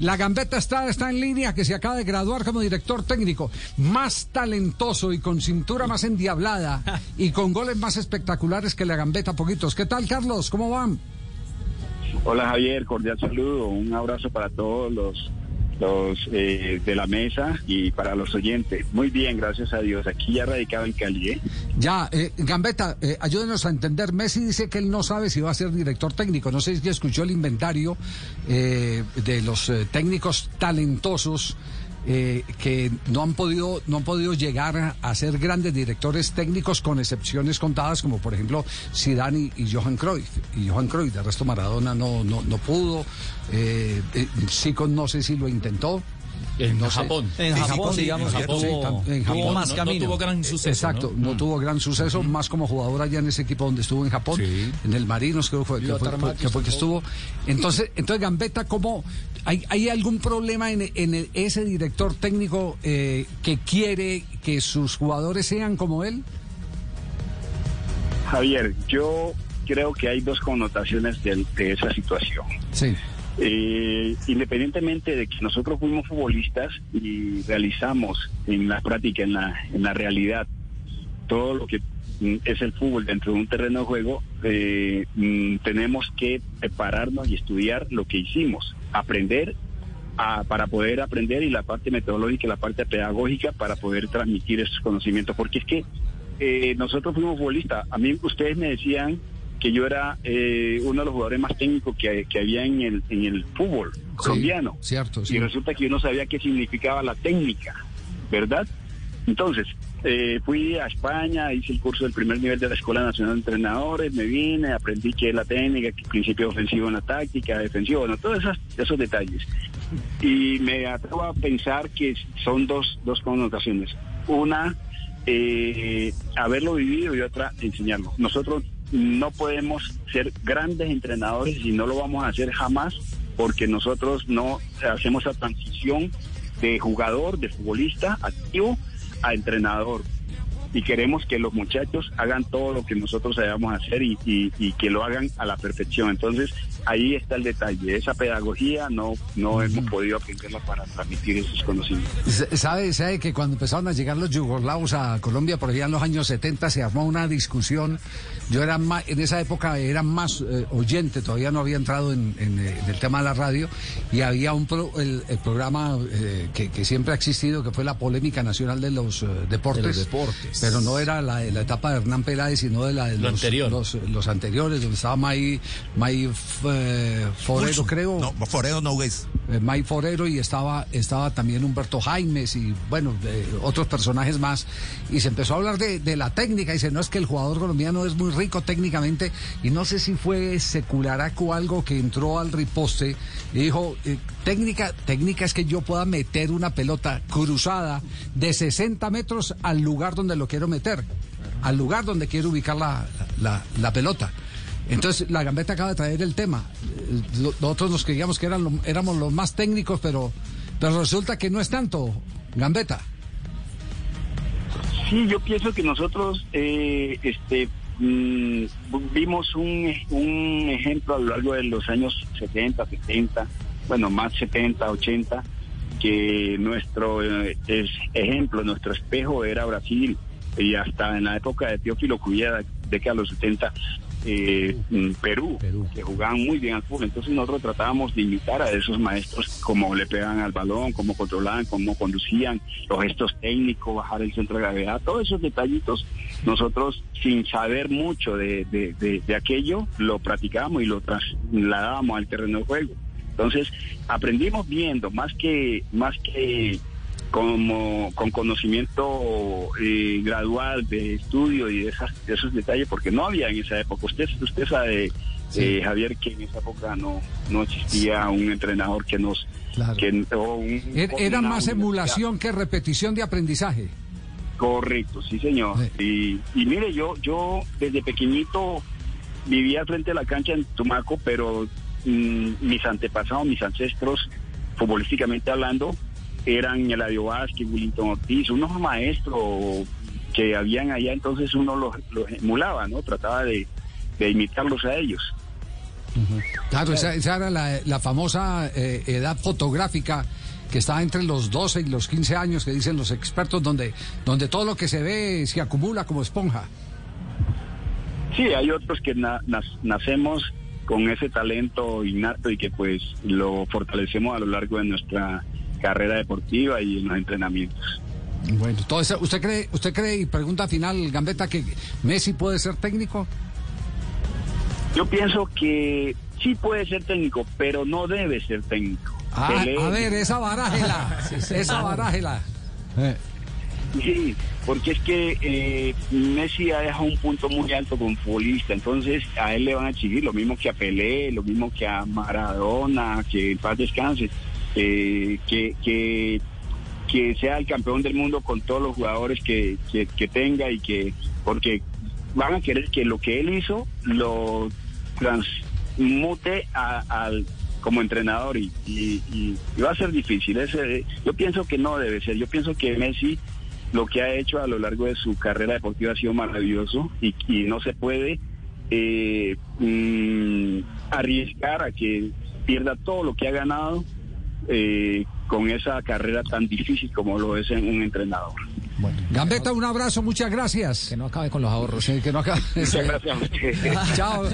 La Gambeta está, está en línea, que se acaba de graduar como director técnico. Más talentoso y con cintura más endiablada y con goles más espectaculares que la Gambeta, poquitos. ¿Qué tal, Carlos? ¿Cómo van? Hola, Javier. Cordial saludo. Un abrazo para todos los los eh, de la mesa y para los oyentes. Muy bien, gracias a Dios. Aquí ya radicado en Cali. ¿eh? Ya, eh, Gambetta, eh, ayúdenos a entender. Messi dice que él no sabe si va a ser director técnico. No sé si escuchó el inventario eh, de los técnicos talentosos. Que no han podido no han podido llegar a ser grandes directores técnicos con excepciones contadas como por ejemplo Zidane y, y Johan Cruyff y Johan Cruyff de resto Maradona no no, no pudo eh, eh, no sé si lo intentó. En Japón. En, Japón, digamos, en Japón, en Japón más no, tuvo gran suceso. Exacto, no, tuvo gran suceso, más como jugador allá en ese equipo donde estuvo en Japón, en el Marinos creo que fue, que fue, que, fue, que estuvo. Entonces, entonces Gambetta, ¿cómo hay, hay algún problema en, en ese director técnico eh, que quiere que sus jugadores sean como él? Javier, yo creo que hay dos connotaciones de, de esa situación. Sí. Eh, independientemente de que nosotros fuimos futbolistas y realizamos en la práctica, en la, en la realidad, todo lo que mm, es el fútbol dentro de un terreno de juego, eh, mm, tenemos que prepararnos y estudiar lo que hicimos, aprender a, para poder aprender y la parte metodológica y la parte pedagógica para poder transmitir esos conocimientos, porque es que eh, nosotros fuimos futbolistas, a mí ustedes me decían que yo era eh, uno de los jugadores más técnicos que, que había en el, en el fútbol colombiano. Cierto, Y resulta que yo no sabía qué significaba la técnica, ¿verdad? Entonces, eh, fui a España, hice el curso del primer nivel de la Escuela Nacional de Entrenadores, me vine, aprendí qué es la técnica, qué principio ofensivo en la táctica, defensivo, bueno, todos esos, esos detalles. Y me atrevo a pensar que son dos, dos connotaciones. Una, eh, haberlo vivido y otra, enseñarlo. Nosotros no podemos ser grandes entrenadores y no lo vamos a hacer jamás porque nosotros no hacemos esa transición de jugador, de futbolista activo a entrenador. Y queremos que los muchachos hagan todo lo que nosotros debamos hacer y, y, y que lo hagan a la perfección. Entonces, ahí está el detalle. Esa pedagogía no, no hemos podido aprenderla para transmitir esos conocimientos. ¿Sabe, sabe que cuando empezaron a llegar los yugoslavos a Colombia, por allá en los años 70, se armó una discusión. Yo era más, en esa época era más eh, oyente, todavía no había entrado en, en, en, el tema de la radio, y había un pro, el, el, programa eh, que, que, siempre ha existido, que fue la polémica nacional de los, deportes, de los deportes. Pero no era la, la, etapa de Hernán Peláez, sino de la de Lo los, anterior. los, los, anteriores, donde estaba May, May eh, Forero, Pulso. creo. No, Forero no es. Eh, May Forero y estaba, estaba también Humberto Jaimes y bueno, otros personajes más. Y se empezó a hablar de, de, la técnica. Y dice, no es que el jugador colombiano es muy rico técnicamente. Y no sé si fue Secularaco algo que entró al riposte y dijo, eh, técnica, técnica es que yo pueda meter una pelota cruzada de 60 metros al lugar donde lo quiero meter, al lugar donde quiero ubicar la, la, la pelota. Entonces, la Gambeta acaba de traer el tema. Nosotros nos creíamos que eran éramos los más técnicos, pero, resulta que no es tanto, Gambeta. Sí, yo pienso que nosotros eh, este, mmm, vimos un, un, ejemplo a lo largo de los años 70, 70, bueno, más 70, 80, que nuestro eh, es ejemplo, nuestro espejo era Brasil. Y hasta en la época de Teófilo década de los 70, eh, Perú, Perú, que jugaban muy bien al fútbol. Entonces nosotros tratábamos de imitar a esos maestros, cómo le pegaban al balón, cómo controlaban, cómo conducían, los gestos técnicos, bajar el centro de gravedad, todos esos detallitos. Nosotros, sin saber mucho de, de, de, de aquello, lo practicábamos y lo trasladábamos al terreno de juego. Entonces, aprendimos viendo, más que, más que como con conocimiento eh, gradual de estudio y de, esas, de, esos detalles, porque no había en esa época. Usted, usted sabe, sí. eh, Javier, que en esa época no, no existía un entrenador que nos... Claro. Que, un, era, era más emulación que repetición de aprendizaje. Correcto, sí, señor. Sí. Y, y mire, yo, yo desde pequeñito vivía frente a la cancha en Tumaco, pero mmm, mis antepasados, mis ancestros, futbolísticamente hablando, eran Eladio Vázquez, Willington Ortiz, unos maestros que habían allá, entonces uno los, los emulaba, ¿no? Trataba de, de, imitarlos a ellos. Claro, esa, era la, famosa eh, edad fotográfica que está entre los 12 y los 15 años, que dicen los expertos, donde, donde todo lo que se ve se acumula como esponja. Sí, hay otros que nacemos con ese talento innato y que pues lo fortalecemos a lo largo de nuestra carrera deportiva y en los entrenamientos. Bueno, todo ¿usted cree, usted cree y pregunta final, Gambetta, que Messi puede ser técnico? Yo pienso que sí puede ser técnico, pero no debe ser técnico. Ah, a ver, esa barájela, esa barájela. Eh. Sí, porque es que eh, Messi ha dejado un punto muy alto con futbolista, entonces a él le van a exigir lo mismo que a Pelé, lo mismo que a Maradona, que en paz descanse, eh, que, que, que sea el campeón del mundo con todos los jugadores que, que, tenga y que, porque van a querer que lo que él hizo lo transmute al como entrenador y, y, va a ser difícil. Ese, yo pienso que no debe ser. Yo pienso que Messi lo que ha hecho a lo largo de su carrera deportiva ha sido maravilloso y, no se puede eh, mm, arriesgar a que pierda todo lo que ha ganado eh, con esa carrera tan difícil como lo es en un entrenador. Bueno, Gambetta, un abrazo, muchas gracias. Que no acabe con los ahorros. que no acabe. Muchas gracias. Chao.